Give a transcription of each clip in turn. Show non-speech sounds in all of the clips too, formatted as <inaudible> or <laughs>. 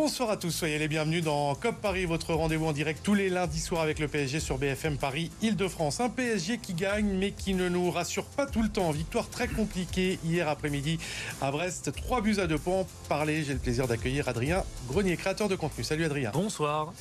Bonsoir à tous, soyez les bienvenus dans COP Paris, votre rendez-vous en direct tous les lundis soirs avec le PSG sur BFM Paris Île-de-France. Un PSG qui gagne mais qui ne nous rassure pas tout le temps. Victoire très compliquée hier après-midi à Brest, 3 buts à 2 points. Parler, j'ai le plaisir d'accueillir Adrien Grenier, créateur de contenu. Salut Adrien. Bonsoir.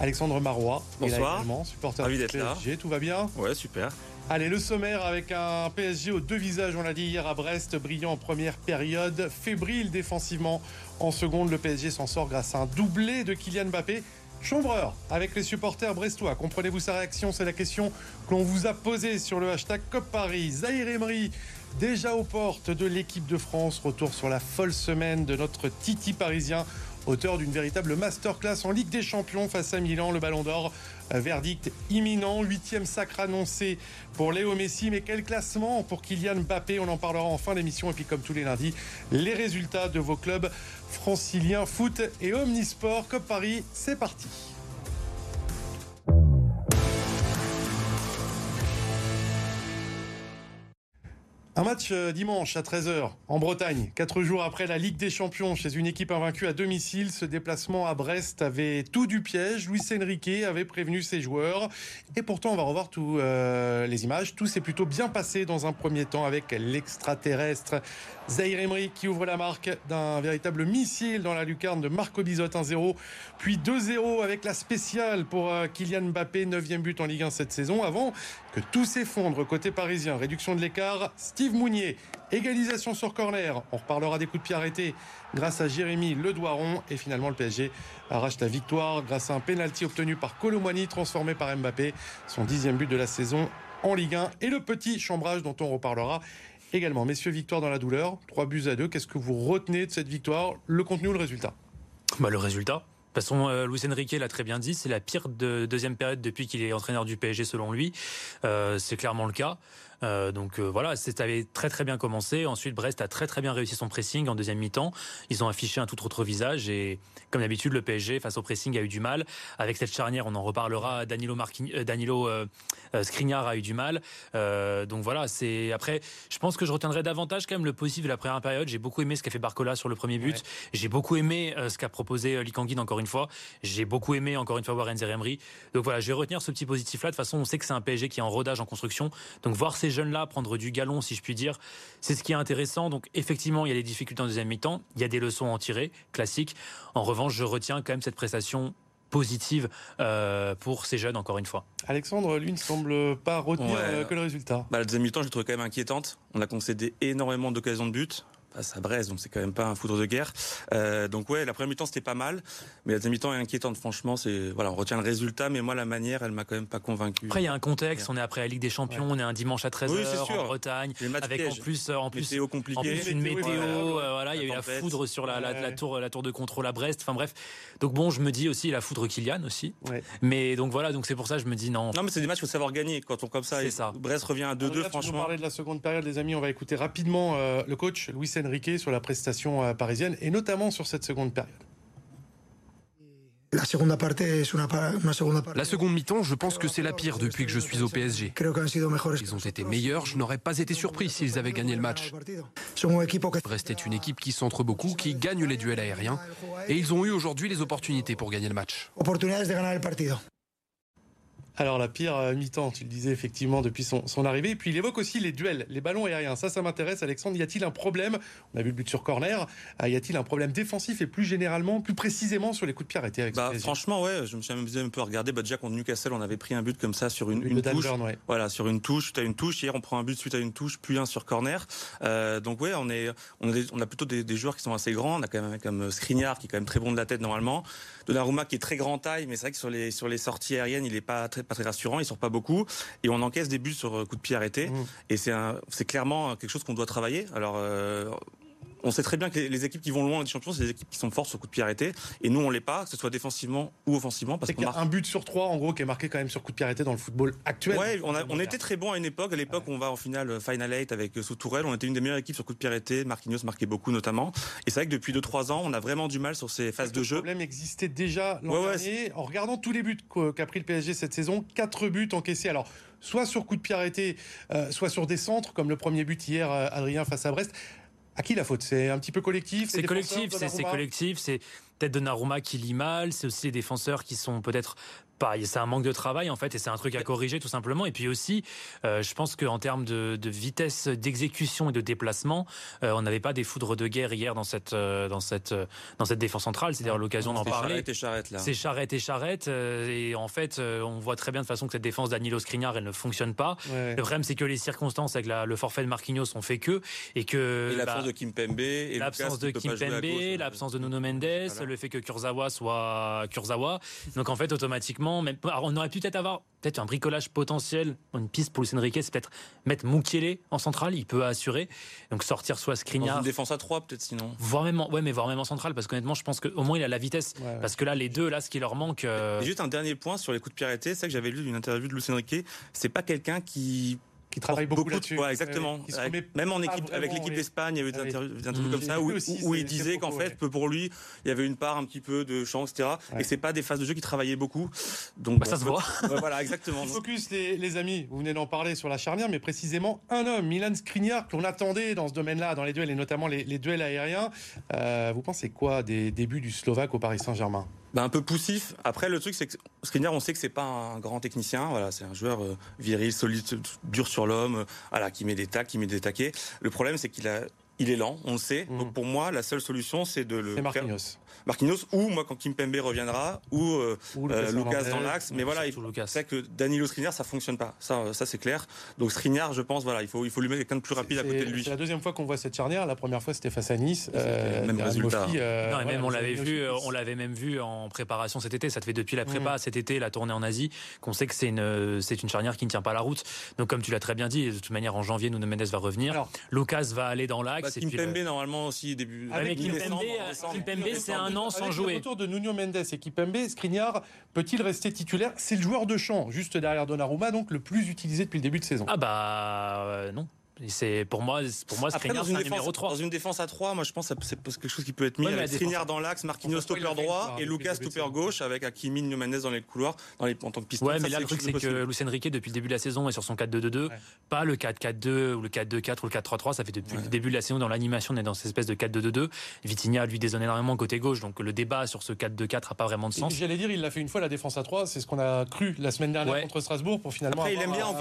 Alexandre Marois, Bonsoir. également, supporter Ravi du d'être là. PSG. Tout va bien? Ouais, super. Allez, le sommaire avec un PSG aux deux visages, on l'a dit hier à Brest, brillant en première période, fébrile défensivement en seconde. Le PSG s'en sort grâce à un doublé de Kylian Mbappé. Chambreur avec les supporters brestois. Comprenez-vous sa réaction? C'est la question que l'on vous a posée sur le hashtag COP Paris. Zahir Emery, déjà aux portes de l'équipe de France. Retour sur la folle semaine de notre Titi parisien auteur d'une véritable masterclass en Ligue des Champions face à Milan, le Ballon d'Or. Verdict imminent, huitième sacre annoncé pour Léo Messi, mais quel classement pour Kylian Mbappé? On en parlera en fin d'émission et puis comme tous les lundis, les résultats de vos clubs franciliens foot et omnisport. Cop Paris, c'est parti. Un match euh, dimanche à 13h en Bretagne, quatre jours après la Ligue des Champions chez une équipe invaincue à domicile. Ce déplacement à Brest avait tout du piège. Luis Enrique avait prévenu ses joueurs. Et pourtant, on va revoir tous euh, les images. Tout s'est plutôt bien passé dans un premier temps avec l'extraterrestre Zahir Emery qui ouvre la marque d'un véritable missile dans la lucarne de Marco Bizot 1-0, puis 2-0 avec la spéciale pour euh, Kylian Mbappé, 9e but en Ligue 1 cette saison, avant que tout s'effondre. Côté parisien. Réduction de l'écart, Steve Mounier, égalisation sur corner, on reparlera des coups de pied arrêtés grâce à Jérémy Ledoiron et finalement le PSG arrache la victoire grâce à un pénalty obtenu par Colomani transformé par Mbappé, son dixième but de la saison en Ligue 1 et le petit chambrage dont on reparlera également. Messieurs, victoire dans la douleur, 3 buts à 2. Qu'est-ce que vous retenez de cette victoire? Le contenu ou le résultat? Bah, Le résultat. De toute façon, euh, Luis Enrique l'a très bien dit, c'est la pire de deuxième période depuis qu'il est entraîneur du PSG selon lui. Euh, c'est clairement le cas. Euh, donc euh, voilà, ça avait très très bien commencé. Ensuite, Brest a très très bien réussi son pressing en deuxième mi-temps. Ils ont affiché un tout autre visage et comme d'habitude, le PSG face au pressing a eu du mal. Avec cette charnière, on en reparlera. Danilo, Marquinhos, euh, Danilo Skriniar a eu du mal. Donc voilà, c'est après. Je pense que je retiendrai davantage quand même le positif de la première période. J'ai beaucoup aimé ce qu'a fait Barcola sur le premier but. Ouais. J'ai beaucoup aimé ce qu'a proposé Likanguin encore une fois. J'ai beaucoup aimé encore une fois Warren Emery. Donc voilà, je vais retenir ce petit positif là. De toute façon, on sait que c'est un PSG qui est en rodage en construction. Donc voir ces jeunes là prendre du galon, si je puis dire, c'est ce qui est intéressant. Donc effectivement, il y a des difficultés en deuxième mi-temps. Il y a des leçons à en tirer, classiques. En revanche, je retiens quand même cette prestation positive euh, pour ces jeunes encore une fois. Alexandre, lui, ne semble pas retenir Ouais. euh, que le résultat. Bah, la deuxième mi-temps, je l'ai trouvé quand même inquiétante. On a concédé énormément d'occasions de but face à Brest, donc c'est quand même pas un foudre de guerre. Euh, donc ouais, la première mi-temps c'était pas mal, mais la deuxième mi-temps est inquiétante. Franchement, c'est voilà, on retient le résultat, mais moi la manière, elle m'a quand même pas convaincu. Après, il y a un contexte. On est après la Ligue des Champions. On est un dimanche à 13h Oui, c'est sûr. en Bretagne. Avec en plus, euh, en plus, Météo en compliqué. plus une Météo, euh, voilà, il y a eu la foudre sur la, la, la Ouais. tour, la tour de contrôle à Brest. Enfin bref. Donc bon, je me dis aussi la foudre Kylian aussi. Ouais. Mais donc voilà, donc c'est pour ça que je me dis non. Non, mais c'est des matchs qu'il faut savoir gagner quand on comme ça. C'est et ça. Brest revient à 2-2, Adrien, tu nous franchement. parlais de la seconde période, les amis. On va écouter rapidement euh, le coach Luis Enrique sur la prestation euh, parisienne et notamment sur cette seconde période. La seconde mi-temps, je pense que c'est la pire depuis que je suis au PSG. Ils ont été meilleurs, je n'aurais pas été surpris s'ils avaient gagné le match. Est une équipe qui centre beaucoup, qui gagne les duels aériens, et ils ont eu aujourd'hui les opportunités pour gagner le match. Alors la pire euh, mi-temps, tu le disais effectivement depuis son, son arrivée. Et puis il évoque aussi les duels, les ballons aériens. Ça, ça m'intéresse. Alexandre, y a-t-il un problème? On a vu le but sur corner. Euh, y a-t-il un problème défensif et plus généralement, plus précisément sur les coups de pied arrêtés avec Bah, franchement, ouais, je me suis amusé un peu à regarder. Bah, déjà contre Newcastle, on avait pris un but comme ça sur une, une touche. Burn, ouais. Voilà, sur une touche, suite à une touche. Hier, on prend un but suite à une touche, puis un sur corner. Euh, donc ouais, on est, on a, des- on a plutôt des, des joueurs qui sont assez grands. On a quand même comme Skriniar qui est quand même très bon de la tête normalement. Donnarumma qui est très grand taille, mais c'est vrai que sur les sur les sorties aériennes, il est pas très pas très rassurant. Il sort pas beaucoup et on encaisse des buts sur euh, coup de pied arrêté. Mmh. Et c'est clairement quelque chose qu'on doit travailler. Alors. Euh, on sait très bien que les, les équipes qui vont loin des champions, c'est des équipes qui sont fortes sur coup de pied arrêté. Et nous, on l'est pas, que ce soit défensivement ou offensivement, parce qu'on qu'il y a marque un but sur trois, en gros, qui est marqué quand même sur coup de pied arrêté dans le football actuel. Ouais, on, a- on était très bon à une époque. À l'époque, on va en finale euh, Final 8 avec euh, sous Tourelle. On était une des meilleures équipes sur coup de pied arrêté. Marquinhos marquait beaucoup notamment. Et c'est vrai que depuis 2-3 ans, on a vraiment du mal sur ces phases de Le jeu. problème existait déjà l'an Ouais, ouais, dernier. En regardant tous les buts qu'a pris le PSG cette saison, quatre buts encaissés. Alors, soit sur coup de pied arrêté, euh, soit sur des centres, comme le premier but hier, euh, Adrien face à Brest. À qui la faute? C'est un petit peu collectif C'est collectif, c'est collectif, c'est peut-être Donnarumma qui lit mal, c'est aussi les défenseurs qui sont peut-être c'est un manque de travail en fait et c'est un truc à corriger tout simplement. Et puis aussi, euh, je pense qu'en termes de, vitesse d'exécution et de déplacement, euh, on n'avait pas des foudres de guerre hier dans cette euh, dans cette dans cette défense centrale. C'est-à-dire l'occasion d'en parler. Charrette et charrette là. C'est charrette et charrette et en fait, on voit très bien de façon que cette défense d'Anilo Skriniar elle ne fonctionne pas. Le problème c'est que les circonstances avec le forfait de Marquinhos ont fait que et que l'absence bah, de Kimpembe et l'absence de Kimpembe, l'absence de Nuno Mendes, le fait que Kurzawa soit Kurzawa. Donc en fait automatiquement on aurait pu peut-être avoir peut-être un bricolage potentiel, une piste pour Luis Enrique, c'est peut-être mettre Mukiele en centrale, il peut assurer. Donc sortir soit Skriniar. Dans une défense à 3 peut-être sinon. Voire même, ouais, mais voire même en centrale, parce qu'honnêtement, je pense qu'au moins il a la vitesse. Parce que là, les deux, là, ce qui leur manque. Euh, juste un dernier point sur les coups de pied arrêtés, c'est que j'avais lu d'une interview de Luis Enrique, c'est pas quelqu'un qui qui travaille beaucoup, là-dessus. exactement. même en équipe, avec l'équipe d'Espagne, il y avait des interviews, mmh. comme ça où, où il disait qu'en fait, pour lui, il y avait une part un petit peu de chance, etc. Et c'est pas des phases de jeu qui travaillaient beaucoup. Donc bah, ça se voit. <laughs> voilà, exactement. Focus, les, les, amis, vous venez d'en parler sur la charnière, mais précisément un homme, Milan Skriniar, qu'on attendait dans ce domaine-là, dans les duels et notamment les, les duels aériens. Euh, vous pensez quoi des débuts du Slovaque au Paris Saint-Germain? Bah, un peu poussif. Après, le truc, c'est que Skriniar, on sait que c'est pas un grand technicien. Voilà, c'est un joueur euh, viril, solide, dur sur l'homme, euh, voilà, qui met des tacs, qui met des taquets. Le problème, c'est qu'il a, il est lent, on le sait. Mmh. Donc pour moi, la seule solution, c'est de le. C'est Marquinhos. Marquinhos ou moi quand Kim Pembe reviendra ou, euh, euh Lucas, dans l'axe. Mais voilà il c'est que Danilo Skriniar ça fonctionne pas. Ça ça c'est clair. Donc Skriniar je pense voilà il faut il faut lui mettre quelqu'un de plus rapide à côté de lui. c'est la deuxième fois qu'on voit cette charnière. La première fois c'était face à Nice euh, même résultat. Euh, non, et même on l'avait vu on l'avait même vu en préparation cet été. Ça te fait depuis la prépa mm. cet été la tournée en Asie qu'on sait que c'est une c'est une charnière qui ne tient pas la route. Donc comme tu l'as très bien dit de toute manière en janvier Nuno Mendes va revenir. Lucas va aller dans l'axe. bah, Kim Pembe normalement aussi début avec Kim Pembe c'est un an sans jouer retour de Nuno Mendes et Kipembe, Skriniar peut-il rester titulaire? C'est le joueur de champ, juste derrière Donnarumma, donc le plus utilisé depuis le début de saison. Ah bah euh, non. C'est pour moi, pour moi, Skriniar, c'est un numéro 3. Dans une défense à 3, moi je pense que c'est quelque chose qui peut être mis. Ouais, Skriniar dans l'axe, Marquinhos stopper droit et Lucas stopper gauche avec Hakimi, Mendes dans les couloirs, dans les, en tant que piston. Ouais, mais là le truc c'est que Lucien Riquet depuis le début de la saison est sur son 4-2-2-2, pas le 4-4-2 ou le 4-2-4 ou le 4-3-3. Ça fait depuis le début de la saison dans l'animation, on est dans cette espèce de 4-2-2-2. Vitinha lui dézone énormément côté gauche, donc le débat sur ce 4-2-4 a pas vraiment de sens. J'allais dire, il l'a fait une fois la défense à 3, c'est ce qu'on a cru la semaine dernière contre Strasbourg pour finalement. Après, il aime bien en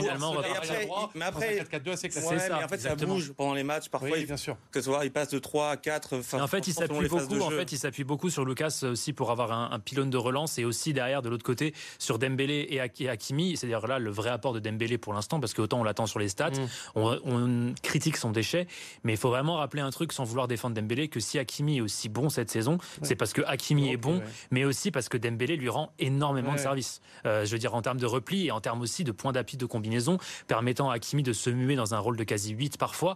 Mais après, 4-4-2 assez classique. En fait, ça bouge pendant les matchs. Parfois, bien sûr. Que ce soit, il passe de 3 à 4. en fait, il s'appuie beaucoup. En fait, il s'appuie beaucoup sur Lucas aussi pour avoir un, pylône de relance et aussi derrière de l'autre côté sur Dembélé et Hakimi. C'est-à-dire là le vrai apport de Dembélé pour l'instant parce qu'autant on l'attend sur les stats, mm. on, critique son déchet, mais il faut vraiment rappeler un truc sans vouloir défendre Dembélé que si Hakimi est aussi bon cette saison, c'est parce que Hakimi est bon, mais aussi parce que Dembélé lui rend énormément de services. Euh, je veux dire en termes de repli et en termes aussi de points d'appui de combinaison permettant à Hakimi de se muer dans un rôle de quasi 8 parfois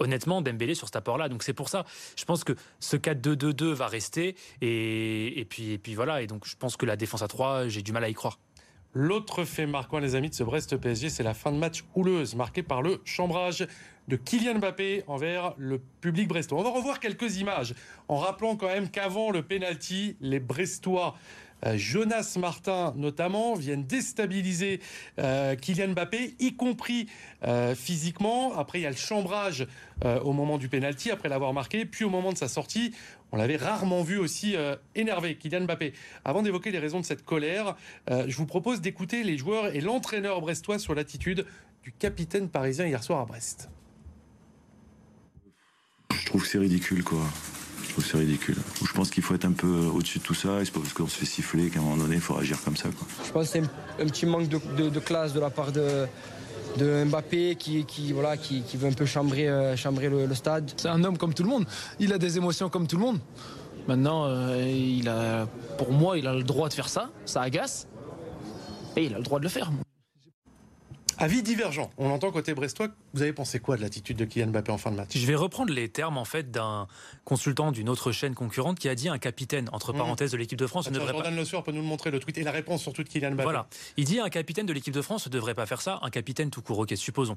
honnêtement, Dembélé sur cet apport-là. Donc c'est pour ça, je pense que ce 4-2-2-2 va rester. Et, puis, et puis voilà. Et donc je pense que la défense à 3, j'ai du mal à y croire. L'autre fait marquant, les amis, de ce Brest-PSG, c'est la fin de match houleuse, marquée par le chambrage de Kylian Mbappé envers le public brestois. On va revoir quelques images, en rappelant quand même qu'avant le penalty, les Brestois Jonas Martin notamment viennent déstabiliser euh, Kylian Mbappé, y compris euh, physiquement. Après, il y a le chambrage au moment du penalty, après l'avoir marqué, puis au moment de sa sortie. On l'avait rarement vu aussi énervé, Kylian Mbappé. Avant d'évoquer les raisons de cette colère, je vous propose d'écouter les joueurs et l'entraîneur brestois sur l'attitude du capitaine parisien hier soir à Brest. Je trouve c'est ridicule, quoi. Je trouve c'est ridicule. Je pense qu'il faut être un peu au-dessus de tout ça. Et c'est pas parce qu'on se fait siffler qu'à un moment donné, il faut réagir comme ça. Quoi. Je pense que c'est un, petit manque de, classe de la part de, de Mbappé qui, qui, voilà, qui, veut un peu chambrer, euh, chambrer le, stade. C'est un homme comme tout le monde. Il a des émotions comme tout le monde. Maintenant, euh, il a, pour moi, il a le droit de faire ça. Ça agace. Et il a le droit de le faire. Avis divergent. On entend côté brestois. Vous avez pensé quoi de l'attitude de Kylian Mbappé en fin de match? Je vais reprendre les termes en fait d'un consultant d'une autre chaîne concurrente qui a dit un capitaine entre mmh. parenthèses de l'équipe de France ne devrait Jordan pas. Le Soir peut nous le montrer le tweet et la réponse surtout de Kylian Mbappé. Voilà. Il dit un capitaine de l'équipe de France ne devrait pas faire ça. Un capitaine tout court. Ok, supposons.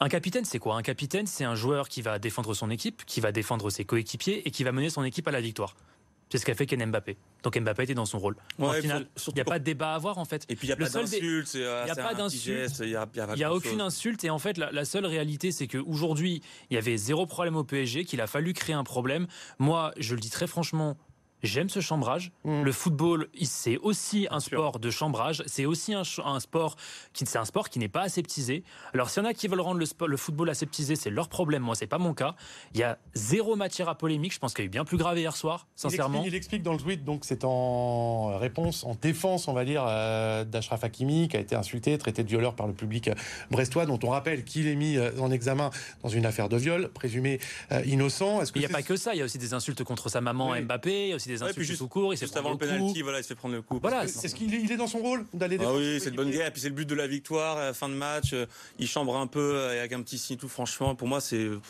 Un capitaine, c'est quoi? Un capitaine, c'est un joueur qui va défendre son équipe, qui va défendre ses coéquipiers et qui va mener son équipe à la victoire. C'est ce qu'a fait Ken Mbappé. Donc Mbappé était dans son rôle. il n'y a pas de débat à avoir en fait. Et puis il n'y a, pas d'insulte. Il n'y a pas d'insulte. Il n'y a, aucune insulte. Et en fait, la, seule réalité, c'est qu'aujourd'hui, il y avait zéro problème au PSG, qu'il a fallu créer un problème. Moi, je le dis très franchement, J'aime ce chambrage. Mm. Le football, c'est aussi un sport de chambrage. C'est aussi un, sport qui, c'est un sport qui n'est pas aseptisé. Alors, s'il y en a qui veulent rendre le, sport- le football aseptisé, c'est leur problème. Moi, c'est pas mon cas. Il y a zéro matière à polémique. Je pense qu'il y a eu bien plus grave hier soir, Il sincèrement. explique, il explique dans le tweet, donc c'est en réponse, en défense, on va dire, euh, d'Ashraf Hakimi, qui a été insulté, traité de violeur par le public euh, brestois, dont on rappelle qu'il est mis euh, en examen dans une affaire de viol, présumé euh, innocent. Est-ce que Il n'y a pas que ça. Il y a aussi des insultes contre sa maman Oui. Mbappé. Il y a aussi des Ouais, insultes puis juste- tout court. Il s'est Juste avant le penalty, voilà, il se fait prendre le coup. Voilà, que- Est-ce qu'il est, il est dans son rôle d'aller Ah oui, c'est de bonne guerre. Et puis c'est le but de la victoire, à la fin de match. euh, Il chambre un peu euh, avec un petit signe tout. Franchement, pour moi, c'est. euh,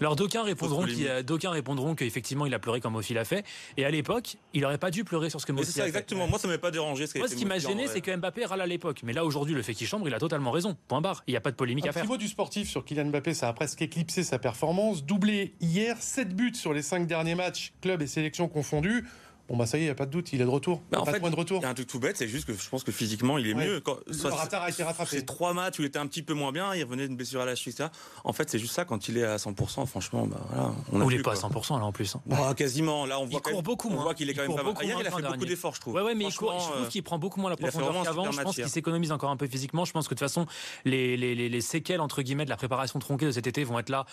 Alors d'aucuns répondront d'aucuns répondront qu'effectivement il a pleuré comme Ophi l'a fait. Et à l'époque, il n'aurait pas dû pleurer sur ce que Mofi c'est ça exactement. Moi, ça m'avait pas dérangé. Moi, ce qui m'a gêné, c'est que Mbappé râle à l'époque. Mais là, aujourd'hui, le fait qu'il chambre, il a totalement raison. Point barre. Il n'y a pas de polémique à faire. mot du sportif sur Kylian Mbappé, ça a presque éclipsé sa performance. Doublé hier, 7 buts sur les 5 derniers matchs, club et sélection confondus. Bon bah ça y est, il n'y a pas de doute, il est de retour. Bah, en pas de fait, point de retour. Il y a un truc tout bête, c'est juste que je pense que physiquement, il est Ouais. mieux. Quand, Le soit- retard a été rattrapé. C'est trois matchs où il était un petit peu moins bien, il revenait d'une blessure à la cheville, etc. En fait, c'est juste ça, quand il est à 100%, franchement, bah, voilà, on a Ou il plus, n'est pas à quoi. 100% là en plus. hein. Bah, quasiment. Là, on Il voit quand court même- beaucoup on moins. voit qu'il est Il quand même court pas mal. beaucoup Hier, moins il a fait beaucoup d'efforts, je trouve. Ouais, ouais, mais il court- je trouve euh, qu'il prend beaucoup moins la il profondeur qu'avant. Je pense qu'il s'économise encore un peu physiquement. Je pense que de toute façon, les, les, les, les séquelles entre guillemets de la préparation tronquée de cet été vont être là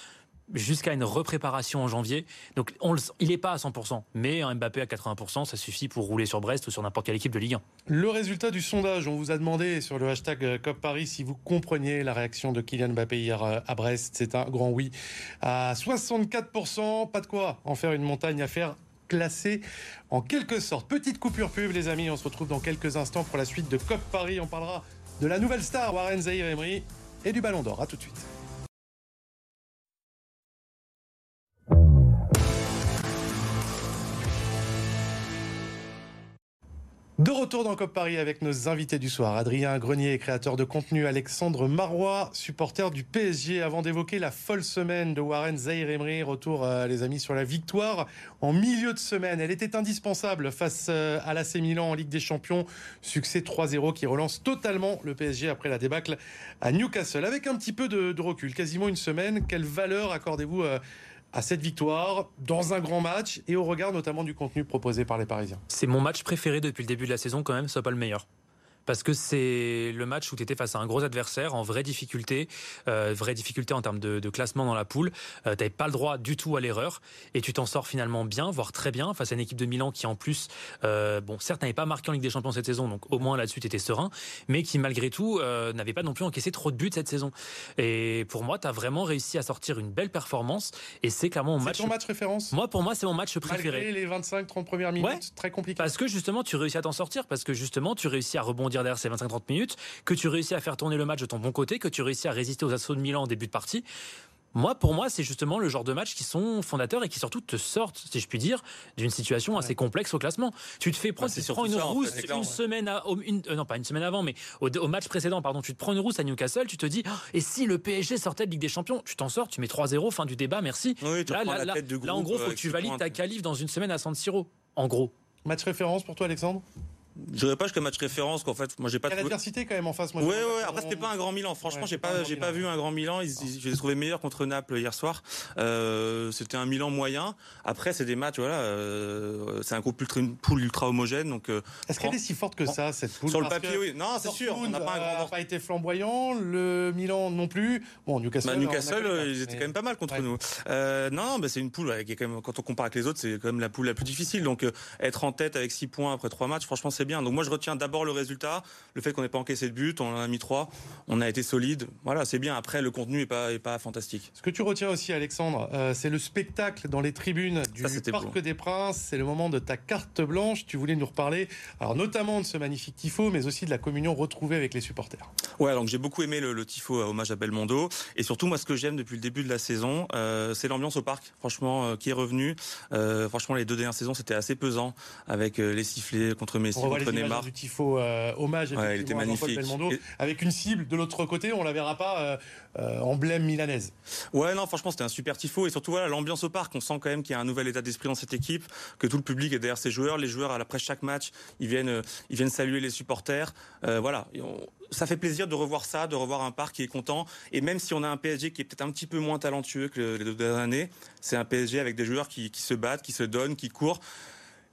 jusqu'à une repréparation en janvier. Donc il n'est pas à 100%, mais un Mbappé à 80%, ça suffit pour rouler sur Brest ou sur n'importe quelle équipe de Ligue 1. Le résultat du sondage, on vous a demandé sur le hashtag euh, COP Paris si vous compreniez la réaction de Kylian Mbappé hier euh, à Brest. C'est un grand oui à 64%. Pas de quoi en faire une montagne à faire classée en quelque sorte. Petite coupure pub, les amis. On se retrouve dans quelques instants pour la suite de COP Paris. On parlera de la nouvelle star Warren Zahir Emery et du Ballon d'Or. À tout de suite. De retour dans COP Paris avec nos invités du soir. Adrien Grenier, créateur de contenu, Alexandre Marois, supporter du PSG. Avant d'évoquer la folle semaine de Warren Zahir Emery, retour euh, les amis sur la victoire en milieu de semaine. Elle était indispensable face euh, à l'AC Milan en Ligue des Champions. Succès 3-0 qui relance totalement le PSG après la débâcle à Newcastle. Avec un petit peu de, recul, quasiment une semaine, quelle valeur accordez-vous euh, à cette victoire dans un grand match et au regard notamment du contenu proposé par les Parisiens C'est mon match préféré depuis le début de la saison quand même, soit pas le meilleur. Parce que c'est le match où tu étais face à un gros adversaire en vraie difficulté, euh, vraie difficulté en termes de, de classement dans la poule. Euh, tu n'avais pas le droit du tout à l'erreur et tu t'en sors finalement bien, voire très bien, face à une équipe de Milan qui en plus, euh, bon, certes n'avait pas marqué en Ligue des Champions cette saison, donc au moins là-dessus tu étais serein, mais qui malgré tout euh, n'avait pas non plus encaissé trop de buts cette saison. Et pour moi, tu as vraiment réussi à sortir une belle performance et c'est clairement mon C'est match. ton match référence? Moi, pour moi, c'est mon match préféré. Malgré les 25-30 premières minutes, Ouais. très compliqué. Parce que justement, tu réussis à t'en sortir, parce que justement, tu réussis à rebondir derrière ces 25-30 minutes, que tu réussis à faire tourner le match de ton bon côté, que tu réussis à résister aux assauts de Milan en début de partie. Moi, pour moi, c'est justement le genre de match qui sont fondateurs et qui surtout te sortent, si je puis dire, d'une situation assez complexe au classement. Tu te fais prendre, Bah, c'est tu prends une ça, en rousse fait, c'est clair, une ouais. semaine, à, une- euh, non pas une semaine avant, mais au, au match précédent, pardon, tu te prends une rousse à Newcastle, tu te dis, Ah, et si le PSG sortait de Ligue des Champions, tu t'en sors, tu mets 3-0, fin du débat, merci. Oui, là, reprends là, la là- tête du là, en gros, faut euh, que tu valides ta qualif dans une semaine à San Siro. En gros. Match référence pour toi, Alexandre? Je dirais pas jusqu'à match référence qu'en fait, moi j'ai pas Quelle trouvé. adversité quand même en face moi, Ouais, ouais, après c'était pas un grand Milan. Franchement, Ouais, j'ai pas j'ai pas Milan. vu un grand Milan. Ils- ils- Je les ai trouvés meilleurs contre Naples hier soir. Euh, c'était un Milan moyen. Après, c'est des matchs, voilà. euh, c'est un groupe ultra, une poule ultra homogène. Donc, euh, Est-ce qu'elle est si forte que ça, cette poule? Sur le papier, oui. Non, c'est sûr. On n'a pas un grand a pas été flamboyant, le Milan non plus. Bon, Newcastle. Bah, a Newcastle, ils mais- étaient quand même pas mal contre nous. Non, non, bah, c'est une poule qui est quand même, quand on compare avec les autres, c'est quand même la poule la plus difficile. Donc, être en tête avec 6 points après 3 matchs, franchement, c'est bien. Donc, moi, je retiens d'abord le résultat, le fait qu'on n'ait pas encaissé de but, on en a mis 3, on a été solide. Voilà, c'est bien. Après, le contenu est pas, est pas fantastique. Ce que tu retiens aussi, Alexandre, euh, c'est le spectacle dans les tribunes du Ça, Parc beau. des Princes. C'est le moment de ta carte blanche. Tu voulais nous reparler, alors notamment de ce magnifique tifo, mais aussi de la communion retrouvée avec les supporters. Ouais, donc j'ai beaucoup aimé le, le tifo à hommage à Belmondo. Et surtout, moi, ce que j'aime depuis le début de la saison, euh, c'est l'ambiance au parc, franchement, euh, qui est revenue. Franchement, les deux dernières saisons, c'était assez pesant avec les sifflets contre Messi, les images du tifo euh, hommage Ouais, il était magnifique. Belmondo, Et- avec une cible de l'autre côté. On la verra pas euh, euh, emblème milanaise. Ouais, non, franchement, c'était un super tifo. Et surtout, voilà, l'ambiance au parc. On sent quand même qu'il y a un nouvel état d'esprit dans cette équipe, que tout le public est derrière ses joueurs. Les joueurs, après chaque match, ils viennent, euh, ils viennent saluer les supporters. Euh, voilà. Et on- ça fait plaisir de revoir ça, de revoir un parc qui est content. Et même si on a un PSG qui est peut-être un petit peu moins talentueux que les deux dernières années, c'est un PSG avec des joueurs qui, qui se battent, qui se donnent, qui courent.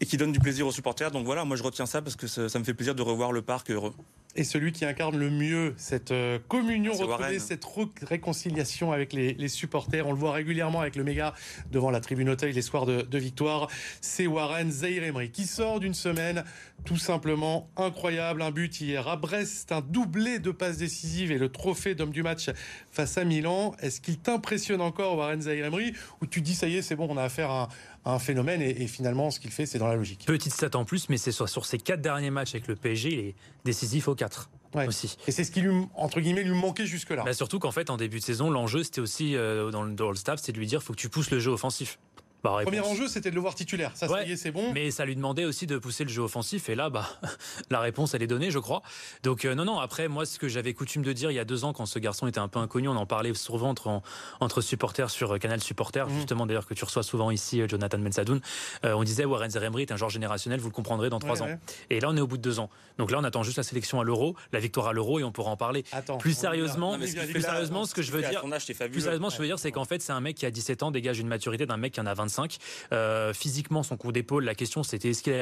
Et qui donne du plaisir aux supporters. Donc voilà, moi je retiens ça parce que ça, ça me fait plaisir de revoir le parc heureux. Et celui qui incarne le mieux cette euh, communion retrouvée, Warren. cette réconciliation avec les, les supporters. On le voit régulièrement avec le méga devant la tribune Auteuil les soirs de, de victoire. C'est Warren Zahir Emery qui sort d'une semaine tout simplement incroyable. Un but hier à Brest, un doublé de passes décisives et le trophée d'homme du match face à Milan. Est-ce qu'il t'impressionne encore, Warren Zahir Emery, ou tu dis ça y est, c'est bon, on a affaire à un, un phénomène et, et finalement ce qu'il fait, c'est dans la logique Petite stat en plus, mais c'est sur, sur ses quatre derniers matchs avec le PSG, il est décisif aux quatre Ouais. aussi. Et c'est ce qui lui, entre guillemets, lui manquait jusque-là. Bah, surtout qu'en fait, en début de saison, l'enjeu, c'était aussi euh, dans, le, dans le staff, c'est de lui dire faut que tu pousses le jeu offensif. Bah, réponse. Premier enjeu, c'était de le voir titulaire. Ça, ça Ouais, y est, c'est bon. Mais ça lui demandait aussi de pousser le jeu offensif. Et là, bah, <laughs> la réponse, elle est donnée, je crois. Donc, euh, non, non, après, moi, ce que j'avais coutume de dire il y a deux ans, quand ce garçon était un peu inconnu, on en parlait souvent entre, en- entre supporters sur euh, Canal Supporters, Mhm. justement, d'ailleurs, que tu reçois souvent ici, euh, Jonathan Mensadoun. Euh, on disait Warren Zeremri est un joueur générationnel, vous le comprendrez dans trois Ouais, ans. ouais. Et là, on est au bout de deux ans. Donc là, on attend juste la sélection à l'euro, la victoire à l'euro, et on pourra en parler. Attends, Plus sérieusement, Non, mais plus sérieusement, ce que je veux dire, plus sérieusement, ce que je veux dire, c'est qu'en fait, c'est un mec qui a 17 ans, dégage une maturité d'un mec qui en a 25. Euh, physiquement, son coup d'épaule, la question c'était est-ce qu'il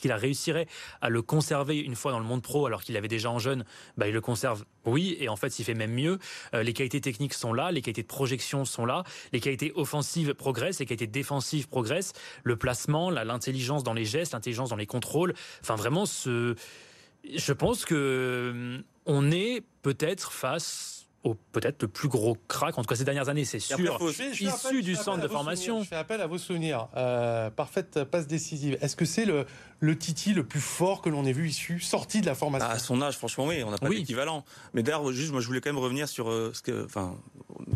qu'il a réussirait à le conserver une fois dans le monde pro alors qu'il avait déjà en jeune? Bah, Il le conserve, oui, et en fait, il fait même mieux. Euh, les qualités techniques sont là, les qualités de projection sont là, les qualités offensives progressent, les qualités défensives progressent, le placement, la- l'intelligence dans les gestes, l'intelligence dans les contrôles. Enfin, vraiment, je pense que hum, on est peut-être face au peut-être le plus gros crack, en tout cas ces dernières années, c'est sûr. Issu appel- du centre de formation. souvenirs. Je fais appel à vos souvenirs. Euh, parfaite passe décisive. Est-ce que c'est le, le Titi le plus fort que l'on ait vu issu, sorti de la formation? À son âge, franchement, oui, on n'a pas Oui. d'équivalent. Mais d'ailleurs, juste, moi, je voulais quand même revenir sur euh, ce que, enfin,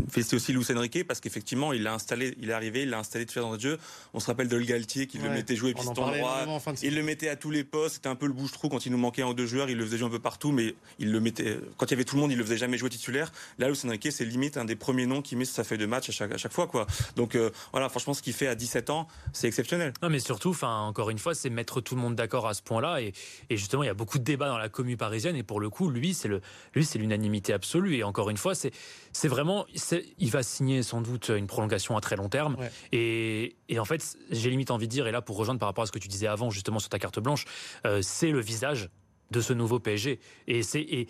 féliciter aussi Luis Enrique parce qu'effectivement, il l'a installé, il est arrivé, il l'a installé tout dans le jeu. On se rappelle de Le Galtier qui le mettait jouer piston droit. en fin de Il le mettait à tous les postes. C'était un peu le bouche-trou quand il nous manquait un ou deux joueurs. Il le faisait jouer un peu partout, mais il le mettait. Quand il y avait tout le monde, il le faisait jamais jouer titulaire. Là, Luis Enrique, c'est limite un des premiers noms qui met sur sa feuille de match à chaque, à chaque fois, quoi. Donc euh, voilà, franchement, ce qu'il fait à 17 ans, c'est exceptionnel. Non, mais surtout, enfin, encore une fois, c'est mettre tout le monde d'accord à ce point-là. Et, et justement, il y a beaucoup de débats dans la commune parisienne. Et pour le coup, lui, c'est le, lui, c'est l'unanimité absolue. Et encore une fois, c'est, c'est vraiment, il va signer sans doute une prolongation à très long terme. Ouais. Et, et en fait, j'ai limite envie de dire, et là, pour rejoindre par rapport à ce que tu disais avant, justement, sur ta carte blanche, euh, c'est le visage de ce nouveau PSG. Et c'est,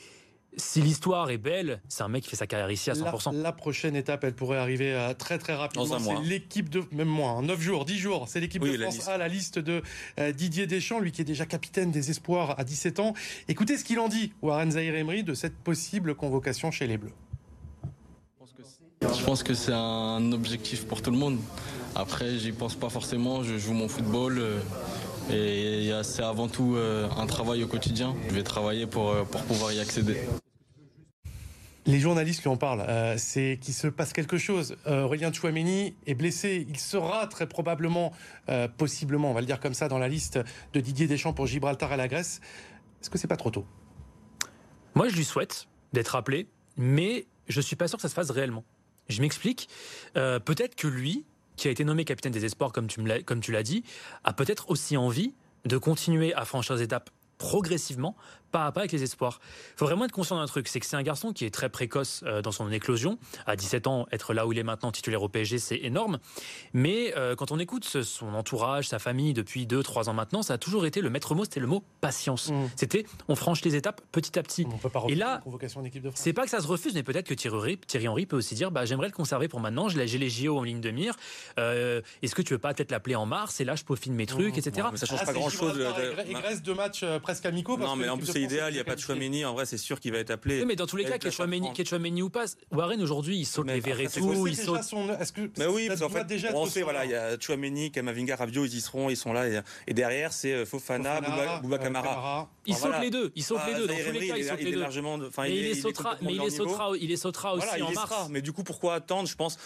si l'histoire est belle, c'est un mec qui fait sa carrière ici à 100%. La, la prochaine étape, elle pourrait arriver euh, très très rapidement. Dans un C'est mois. l'équipe de, même moins, 9 jours, 10 jours. C'est l'équipe Oui, de la France liste. A, la liste de euh, Didier Deschamps, lui qui est déjà capitaine des espoirs à 17 ans. Écoutez ce qu'il en dit, Warren Zahir Emery, de cette possible convocation chez les Bleus. Je pense que c'est un objectif pour tout le monde. Après, j'y pense pas forcément. Je joue mon football euh, et c'est avant tout euh, un travail au quotidien. Je vais travailler pour, euh, pour pouvoir y accéder. Les journalistes lui en parlent. Euh, c'est qu'il se passe quelque chose. Euh, Aurélien Chouameni est blessé. Il sera très probablement, euh, possiblement, on va le dire comme ça, dans la liste de Didier Deschamps pour Gibraltar et la Grèce. Est-ce que c'est pas trop tôt? Moi, je lui souhaite d'être appelé, mais je suis pas sûr que ça se fasse réellement. Je m'explique. Euh, peut-être que lui, qui a été nommé capitaine des espoirs, comme tu l'as- dit, a peut-être aussi envie de continuer à franchir les étapes progressivement, pas à pas avec les espoirs. Il faut vraiment être conscient d'un truc, c'est que c'est un garçon qui est très précoce euh, dans son éclosion. À 17 ans, être là où il est maintenant titulaire au PSG, c'est énorme. Mais euh, quand on écoute son entourage, sa famille depuis 2-3 ans maintenant, ça a toujours été le maître mot, c'était le mot patience. Mmh. C'était on franchit les étapes petit à petit. On ne peut pas Et refuser là, c'est pas que ça se refuse, mais peut-être que Thierry Henry, Thierry Henry peut aussi dire bah, j'aimerais le conserver pour maintenant, j'ai les JO en ligne de mire. Euh, Est-ce que tu veux pas peut-être l'appeler en mars Et là, je peaufine mes trucs, Mmh. etc. Ouais, mais ça change Ah, pas c'est grand chose. Gibraltar et Grèce- et Grèce, deux matchs presque amicaux. parce Non, que mais en plus, c'est idéal. Il n'y a pas de. Chouameni. En vrai, c'est sûr qu'il va être appelé. Oui, mais dans tous les cas, il place la Ketchouameni France. Ketchouameni ou pas, Warren aujourd'hui, il saute Mais les Verretou, il saute. Est-ce que Mais oui, ça parce qu'en fait, déjà on être sait, voilà, il y a Chouameni, Kamavinga, Rabiot, ils y seront, ils sont là. Et, derrière, c'est euh, Fofana, Bouba, euh, Kamara. Il Enfin, saute voilà. les deux, il saute Ah, les deux. Dans tous les cas, il il est- saute il les deux. Mais il les est sautera, mais il les sautera, il les sautera aussi en y mars. Mais du coup, pourquoi attendre? Je pense.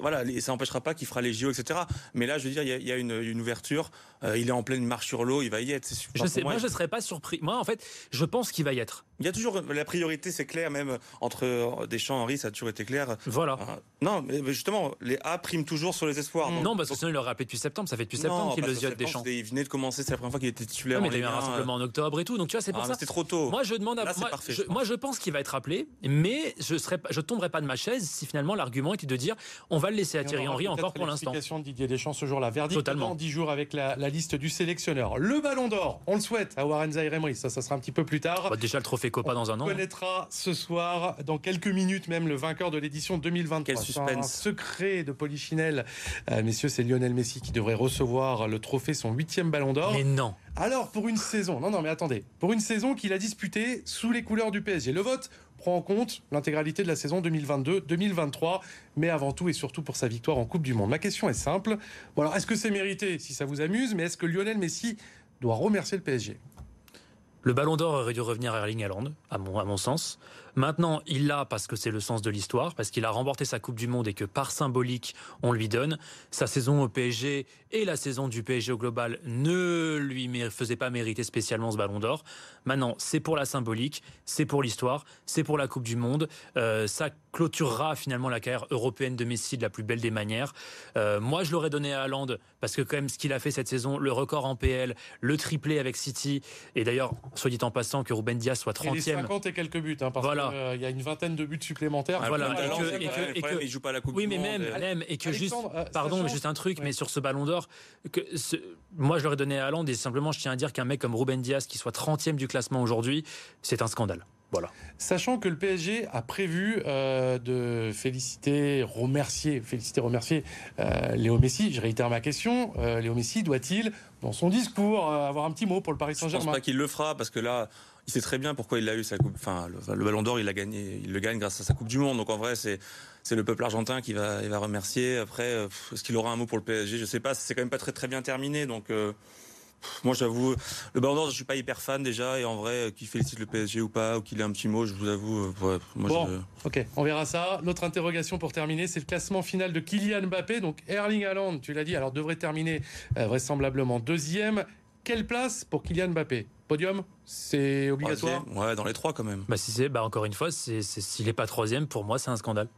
Voilà, les- ça n'empêchera pas qu'il fera les JO, etc. Mais là, je veux dire, il y a, y une, ouverture. Il est en pleine marche sur l'eau. Il va y être. c'est sûr. Je sais, moi, je serais pas surpris. Moi, en fait, je pense qu'il va y être. Il y a toujours la priorité, c'est clair, même entre Deschamps et Henry, ça a toujours été clair. Voilà. Euh, non, mais justement, les A priment toujours sur les espoirs. non, parce que sinon il l'aurait appelé depuis septembre. Ça fait depuis septembre qu'il le ziote Deschamps. Il venait de commencer, c'est la première fois qu'il était titulaire. mais il y a eu un rassemblement en octobre et tout, donc tu vois, c'est pour ah, ça. C'était trop tôt. Moi, je demande à. Là, moi, parfait, je, moi, je pense qu'il va être appelé, mais je serais, je tomberai pas de ma chaise si finalement l'argument était de dire on va le laisser à Thierry Henry encore pour l'instant. de Didier Deschamps ce jour-là. Verdict Totalement. dans 10 jours avec la, liste du sélectionneur. Le Ballon d'Or, on le souhaite à Warren Ça, ça sera un petit peu plus tard. Bah, déjà le trophée Copa dans un an. On connaîtra ce soir dans quelques minutes même, le vainqueur de l'édition 2023. Quel suspense. Un secret de Polichinelle. Euh, messieurs, c'est Lionel Messi qui devrait recevoir le trophée, son huitième ballon d'or. Mais non. Alors, pour une saison, non, non, mais attendez, pour une saison qu'il a disputée sous les couleurs du PSG, le vote prend en compte l'intégralité de la saison 2022-2023, mais avant tout et surtout pour sa victoire en Coupe du Monde. Ma question est simple. Bon, alors, est-ce que c'est mérité, si ça vous amuse, mais est-ce que Lionel Messi doit remercier le PSG le ballon d'or aurait dû revenir à Erling Haaland, à mon, sens. Maintenant, il l'a parce que c'est le sens de l'histoire, parce qu'il a remporté sa Coupe du Monde et que par symbolique, on lui donne. Sa saison au PSG et la saison du PSG au global ne lui faisait pas mériter spécialement ce ballon d'or. Maintenant, c'est pour la symbolique, c'est pour l'histoire, c'est pour la Coupe du Monde. Euh, ça clôturera finalement la carrière européenne de Messi de la plus belle des manières. Euh, moi, je l'aurais donné à Haaland parce que quand même ce qu'il a fait cette saison, le record en PL, le triplé avec City, et d'ailleurs, soit dit en passant que Ruben Diaz soit 30e. Et les 50 et quelques buts, hein, parce voilà. Euh, il y a une vingtaine de buts supplémentaires. voilà. Et que, et que, il joue pas la Coupe oui, du mais même, même, et que juste, pardon, juste un truc, mais sur ce Ballon d'Or, que moi je l'aurais donné à Haaland et simplement je tiens à dire qu'un mec comme Ruben Diaz qui soit 30e du classement aujourd'hui, c'est un scandale. Voilà. Sachant que le PSG a prévu euh, de féliciter, remercier, féliciter, remercier euh, Léo Messi. Je réitère ma question. Euh, Léo Messi doit-il, dans son discours, avoir un petit mot pour le Paris Saint-Germain Je pense pas qu'il le fera parce que là, il sait très bien pourquoi il a eu sa coupe. Enfin, le, Ballon d'Or, il a gagné, il le gagne grâce à sa Coupe du Monde. Donc en vrai, c'est c'est le peuple argentin qui va, il va remercier. Après, est-ce qu'il aura un mot pour le PSG Je sais pas. C'est quand même pas très très bien terminé. Donc moi, j'avoue, le Ballon d'Or, je suis pas hyper fan déjà, et en vrai, euh, qu'il félicite le PSG ou pas, ou qu'il ait un petit mot, je vous avoue. Euh, moi, bon, ok, on verra ça. L'autre interrogation pour terminer, c'est le classement final de Kylian Mbappé. Donc Erling Haaland, tu l'as dit, alors devrait terminer euh, vraisemblablement deuxième. Quelle place pour Kylian Mbappé? Podium, c'est obligatoire? Ouais, dans les trois quand même. Bah si c'est, bah encore une fois, c'est, s'il n'est pas troisième, pour moi, c'est un scandale.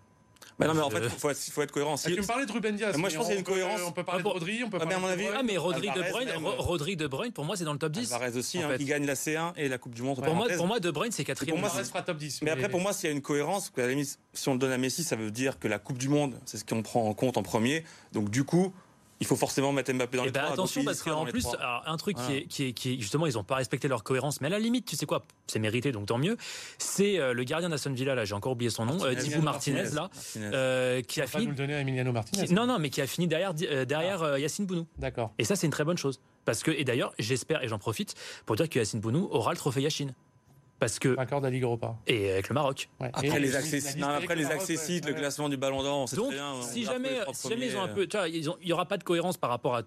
Mais non, mais en fait, il faut, faut, être cohérent. Si... Tu me parlais de Ruben Diaz. Moi, je pense qu'il y a une cohérence. On peut parler de Rodri, on peut parler à mon avis. Ah, mais Rodri de Bruyne, Rodri de Bruyne, pour moi, c'est dans le top 10. Alvarez aussi, hein, qui gagne la C1 et la Coupe du Monde. Pour moi, pour moi, De Bruyne, c'est quatrième. Pour moi, sera top 10. Mais après, pour moi, s'il y a une cohérence, si on le donne à Messi, ça veut dire que la Coupe du Monde, c'est ce qu'on prend en compte en premier. Donc, du coup, il faut forcément mettre Mbappé dans et les ben Attention parce qu'en plus, un truc qui, est, qui, est, qui, est, justement, ils n'ont pas respecté leur cohérence, mais à la limite, tu sais quoi, c'est mérité, donc tant mieux. C'est euh, le gardien d'Aston Villa, là, j'ai encore oublié son nom, Martinez, euh, Martinez, là, Euh, qui a fini. Nous le donner à Emiliano Martinez. non, non, mais qui a fini derrière, euh, derrière ah. Yacine Bounou. D'accord. Et ça, c'est une très bonne chose. Parce que, et d'ailleurs, j'espère et j'en profite pour dire que Yacine Bounou aura le trophée Yachine. Parce que. Vainqueur de la Ligue Europa. Et avec le Maroc. Après, les accès, après les accessites, le classement du Ballon d'Or, on Donc, bien, si jamais, si jamais ils ont un peu, tu vois, il n'y aura pas de cohérence par rapport à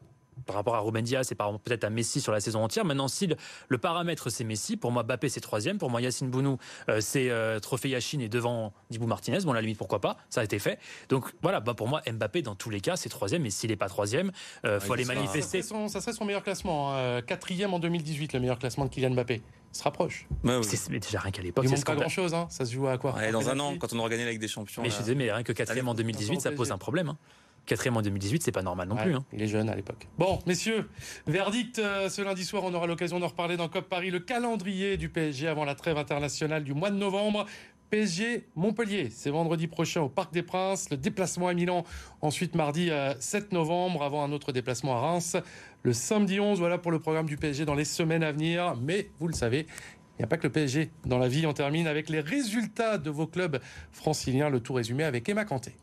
par rapport à Ruben Diaz et par peut-être à Messi sur la saison entière. Maintenant, si le, paramètre c'est Messi, pour moi Bappé c'est troisième, pour moi Yacine Bounou euh, c'est euh, Trophée Yachine et devant Dibou Martinez. Bon, à la limite pourquoi pas, ça a été fait. Donc voilà, bah, pour moi Mbappé dans tous les cas c'est troisième, et s'il n'est pas troisième, il euh, faut aller manifester. Ça serait, son, meilleur classement, hein. quatrième en 2018, le meilleur classement de Kylian Mbappé. Se rapproche. mais déjà rien qu'à l'époque. Il manque pas grand chose, hein. ça se joue à quoi? Dans un an, quand on aura gagné avec des champions. Mais je disais, mais rien que quatrième en 2018, ça pose un problème. Hein. Quatrième en 2018, c'est pas normal non plus. Hein. Il est jeune à l'époque. Bon, messieurs, verdict euh, ce lundi soir, on aura l'occasion d'en reparler dans COP Paris, le calendrier du PSG avant la trêve internationale du mois de novembre. PSG Montpellier, c'est vendredi prochain au Parc des Princes, le déplacement à Milan, ensuite mardi 7 euh, novembre avant un autre déplacement à Reims, le samedi 11, voilà pour le programme du PSG dans les semaines à venir, mais vous le savez, il n'y a pas que le PSG dans la vie, on termine avec les résultats de vos clubs franciliens, le tout résumé avec Emma Canté.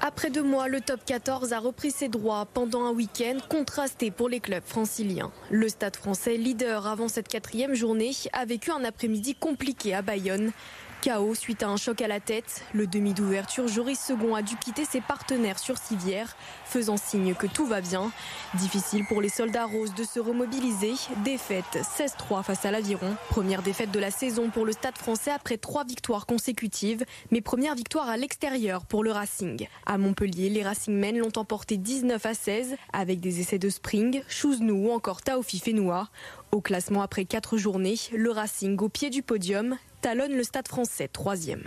Après deux mois, le top 14 a repris ses droits pendant un week-end contrasté pour les clubs franciliens. Le stade français, leader avant cette quatrième journée, a vécu un après-midi compliqué à Bayonne. KO suite à un choc à la tête. Le demi d'ouverture, Joris Second a dû quitter ses partenaires sur civière, faisant signe que tout va bien. Difficile pour les soldats roses de se remobiliser. Défaite 16-3 face à l'Aviron. Première défaite de la saison pour le Stade français après trois victoires consécutives, mais première victoire à l'extérieur pour le Racing. À Montpellier, les Racingmen l'ont emporté 19 à 16 avec des essais de Spring, Chouznou ou encore Taofi Fenoua. Au classement après quatre journées, le Racing au pied du podium talonne le Stade français troisième.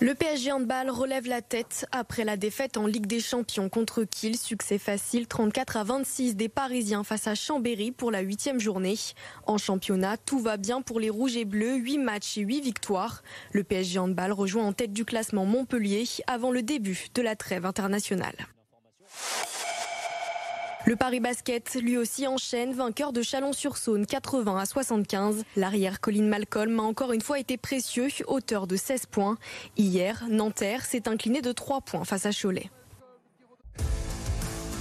Le PSG handball relève la tête après la défaite en Ligue des Champions contre Kiel. Succès facile 34 à 26 des Parisiens face à Chambéry pour la huitième journée. En championnat, tout va bien pour les Rouges et Bleus, 8 matchs et 8 victoires. Le PSG handball rejoint en tête du classement Montpellier avant le début de la trêve internationale. Le Paris Basket, lui aussi, enchaîne, vainqueur de Chalon-sur-Saône 80 à 75. L'arrière Colin Malcolm a encore une fois été précieux, auteur de 16 points. Hier, Nanterre s'est incliné de 3 points face à Cholet.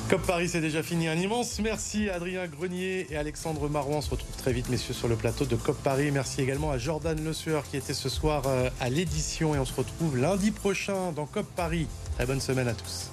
COP Paris, c'est déjà fini. Un immense merci à Adrien Grenier et Alexandre Marouan. On se retrouve très vite, messieurs, sur le plateau de COP Paris. Merci également à Jordan Le Sueur qui était ce soir euh, à l'édition. Et on se retrouve lundi prochain dans COP Paris. Très bonne semaine à tous.